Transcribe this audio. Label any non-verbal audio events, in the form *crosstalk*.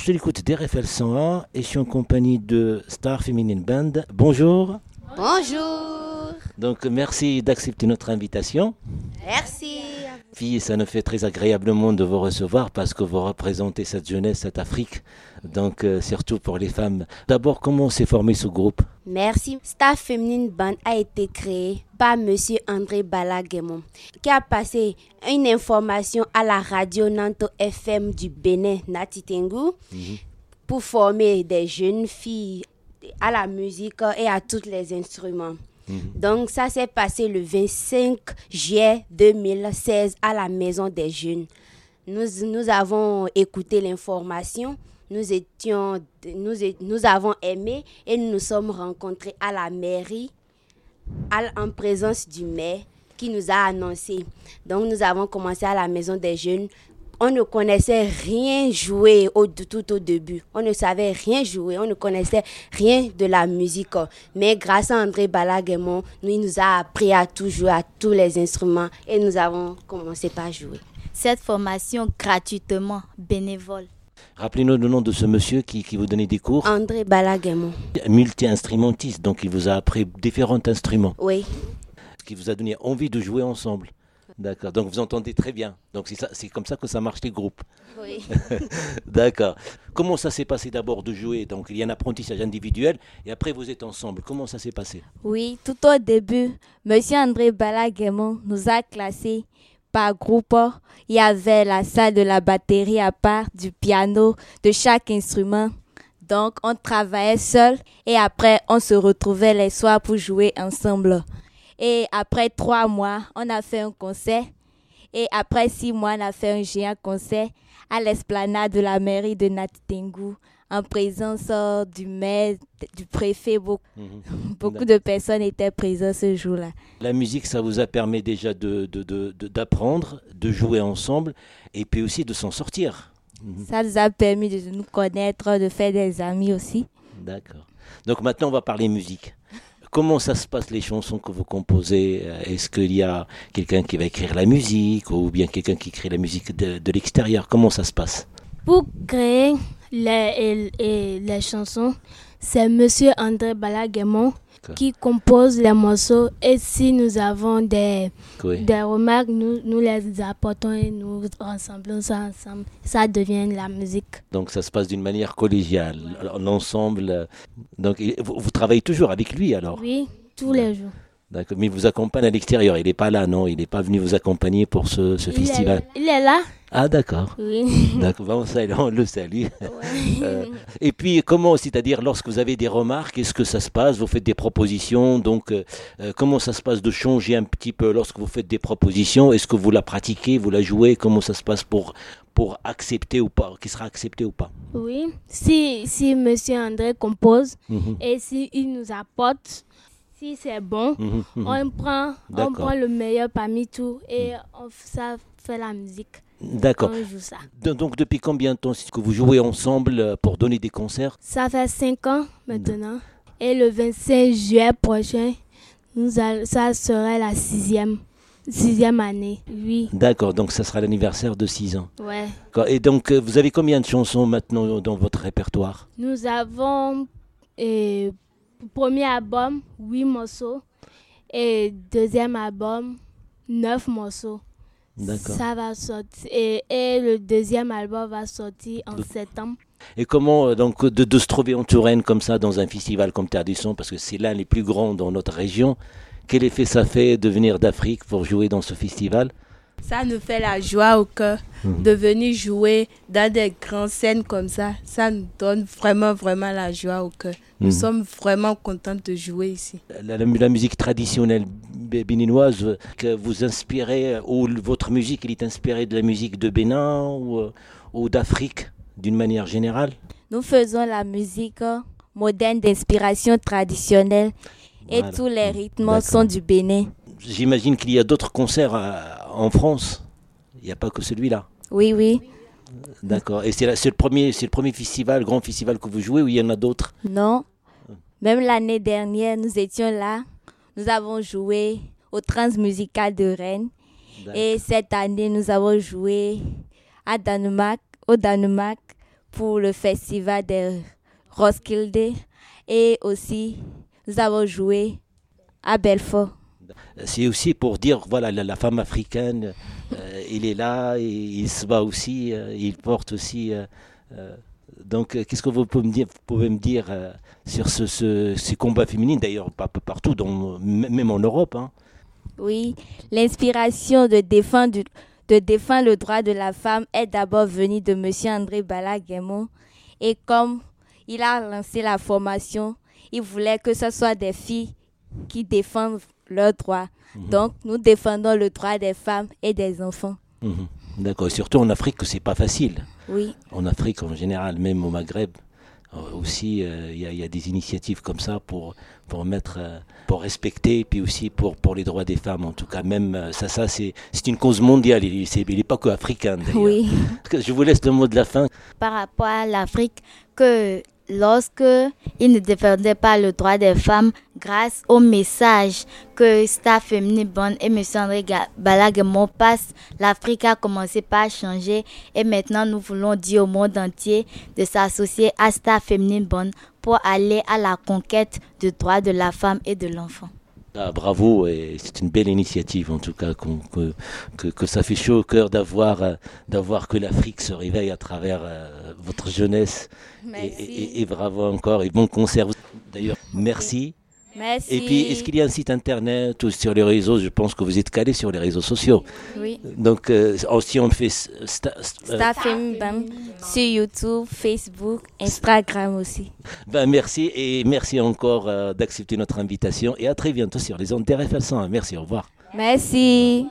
suis à l'écoute d'RFL 101 et je suis en compagnie de Star Feminine Band. Bonjour. Bonjour. Donc merci d'accepter notre invitation. Merci. Ça nous fait très agréablement de vous recevoir parce que vous représentez cette jeunesse, cette Afrique. Donc euh, surtout pour les femmes. D'abord, comment s'est formé ce groupe? Merci. Star Feminine Band a été créé par Monsieur André Balaguemon, qui a passé une information à la radio Nanto FM du Bénin, Natitengu, pour former des jeunes filles à la musique et à tous les instruments. Donc ça s'est passé le 25 juillet 2016 à la Maison des Jeunes. Nous, nous avons écouté l'information, nous, étions, nous, nous avons aimé et nous nous sommes rencontrés à la mairie en présence du maire qui nous a annoncé. Donc nous avons commencé à la Maison des Jeunes. On ne connaissait rien jouer au, tout au début. On ne savait rien jouer. On ne connaissait rien de la musique. Mais grâce à André Balaguemon, nous, il nous a appris à tout jouer, à tous les instruments. Et nous avons commencé par jouer. cette formation gratuitement, bénévole. Rappelez-nous le nom de ce monsieur qui, qui vous donnait des cours. André Balaguemon. Multi-instrumentiste, donc il vous a appris différents instruments, Oui. ce qui vous a donné envie de jouer ensemble. D'accord, donc vous entendez très bien. Donc c'est comme ça que ça marche les groupes. Oui. *laughs* D'accord. Comment ça s'est passé d'abord de jouer? Donc il y a un apprentissage individuel et après vous êtes ensemble. Comment ça s'est passé? Oui, tout au début, Monsieur André Balaguemon nous a classés par groupe. Il y avait la salle de la batterie à part, du piano, de chaque instrument. Donc, on travaillait seul et après, on se retrouvait les soirs pour jouer ensemble. Et après trois mois, on a fait un concert. Et après six mois, on a fait un géant concert à l'esplanade de la mairie de Natitengu en présence euh, du maire, du préfet. Beaucoup, *laughs* beaucoup de personnes étaient présentes ce jour-là. La musique, ça vous a permis déjà de, de- de- de- d'apprendre, de jouer ensemble et puis aussi de s'en sortir. Ça nous a permis de nous connaître, de faire des amis aussi. D'accord. Donc maintenant, on va parler musique. Comment ça se passe les chansons que vous composez? Euh, Est-ce qu'il y a quelqu'un qui va écrire la musique ou bien quelqu'un qui écrit la musique de, l'extérieur? Comment ça se passe? Pour créer les, les chansons, c'est Monsieur André Balaguemon D'accord. Qui compose les morceaux. Et si nous avons des, Oui. des remarques, nous, nous les apportons et nous rassemblons ça ensemble. Ça devient la musique. Donc ça se passe d'une manière collégiale, l'ensemble. euh, Donc vous travaillez toujours avec lui alors? Oui, tous les jours. D'accord. Mais il vous accompagne à l'extérieur. Il n'est pas là, non Il n'est pas venu vous accompagner pour ce, ce Il est, festival. il est là Ah d'accord. Oui. *laughs* D'accord, bon, ça, on le salue. *laughs* Euh, et puis, comment, c'est-à-dire, lorsque vous avez des remarques, est-ce que ça se passe? Vous faites des propositions, donc, euh, euh, comment ça se passe de changer un petit peu lorsque vous faites des propositions? Est-ce que vous la pratiquez, vous la jouez? Comment ça se passe pour, pour accepter ou pas? Qui sera accepté ou pas? Oui. Si, si Monsieur André compose Mhm, et si il nous apporte, si c'est bon, mhm, mhm. on prend, on prend le meilleur parmi tout et on, f- ça fait la musique. D'accord. On joue ça. Do- Donc, depuis combien de temps est-ce que vous jouez ensemble euh, pour donner des concerts? Ça fait 5 ans maintenant. Et le 25 juillet prochain, nous ça serait la sixième, sixième année. Oui. D'accord, donc ça sera l'anniversaire de 6 ans. Ouais. Et donc, euh, vous avez combien de chansons maintenant dans votre répertoire? Nous avons euh, premier album, 8 morceaux. Et deuxième album, 9 morceaux. D'accord. Ça va sortir. Et, et le deuxième album va sortir en septembre. Et comment euh, donc de, de se trouver en Touraine comme ça dans un festival comme Terre du Son, parce que c'est l'un des plus grands dans notre région, quel effet ça fait de venir d'Afrique pour jouer dans ce festival? Ça nous fait la joie au cœur de venir jouer dans des grandes scènes comme ça. Ça nous donne vraiment, vraiment la joie au cœur. Nous Mhm. sommes vraiment contents de jouer ici. la, la- la musique traditionnelle bé- béninoise euh, que vous inspirez, euh, ou votre musique, elle est inspirée de la musique de Bénin ou, euh, ou d'Afrique d'une manière générale? Nous faisons la musique moderne d'inspiration traditionnelle et Voilà. tous les rythmes D'accord. sont du Bénin. J'imagine qu'il y a d'autres concerts euh, en France. Il n'y a pas que celui-là. Oui, oui. D'accord. Et c'est le premier, c'est le premier festival, grand festival que vous jouez, ou il y en a d'autres? Non. Même l'année dernière, nous étions là. Nous avons joué au Transmusical de Rennes. Et cette année, nous avons joué à Danemark, au Danemark pour le festival de Roskilde et aussi nous avons joué à Belfort. C'est aussi pour dire, voilà, la, femme africaine, euh, il est là, il se bat aussi, euh, il porte aussi. Euh, donc, qu'est-ce que vous pouvez me dire, sur ce, ces combats féminins, d'ailleurs, pas partout, même en Europe hein? Oui, l'inspiration de défendre, le droit de la femme est d'abord venue de M. André Balaguemon. Et comme il a lancé la formation, il voulait que ce soit des filles qui défendent leurs droits. Mhm. Donc, nous défendons le droit des femmes et des enfants. Mhm. D'accord. Surtout en Afrique, c'est pas facile. Oui. En Afrique, en général, même au Maghreb, euh, aussi, euh, il y, a des initiatives comme ça pour, pour mettre, euh, pour respecter, puis aussi pour, pour les droits des femmes. En tout cas, même ça, ça c'est une cause mondiale. Il n'est pas que africain. Oui. Je vous laisse le mot de la fin. Par rapport à l'Afrique, que lorsque il ne défendait pas le droit des femmes grâce au message que Star Féminine Bonne et M. André Balaguemont passent, l'Afrique a commencé par changer et maintenant nous voulons dire au monde entier de s'associer à Star Féminine Bonne pour aller à la conquête du droit de la femme et de l'enfant. Ah, bravo, et c'est une belle initiative en tout cas, que, que, que, ça fait chaud au cœur d'avoir, euh, d'avoir que l'Afrique se réveille à travers euh, votre jeunesse. Et, et, bravo encore, et bon concert. D'ailleurs, merci. Merci. Et puis, est-ce qu'il y a un site internet ou sur les réseaux? Je pense que vous êtes calé sur les réseaux sociaux. Oui. Donc, euh, aussi, on fait. Sta, sur YouTube, Facebook, Instagram aussi. Ben, merci et merci encore euh, d'accepter notre invitation et à très bientôt sur les ondes d'RFL 101. Merci, au revoir. Merci.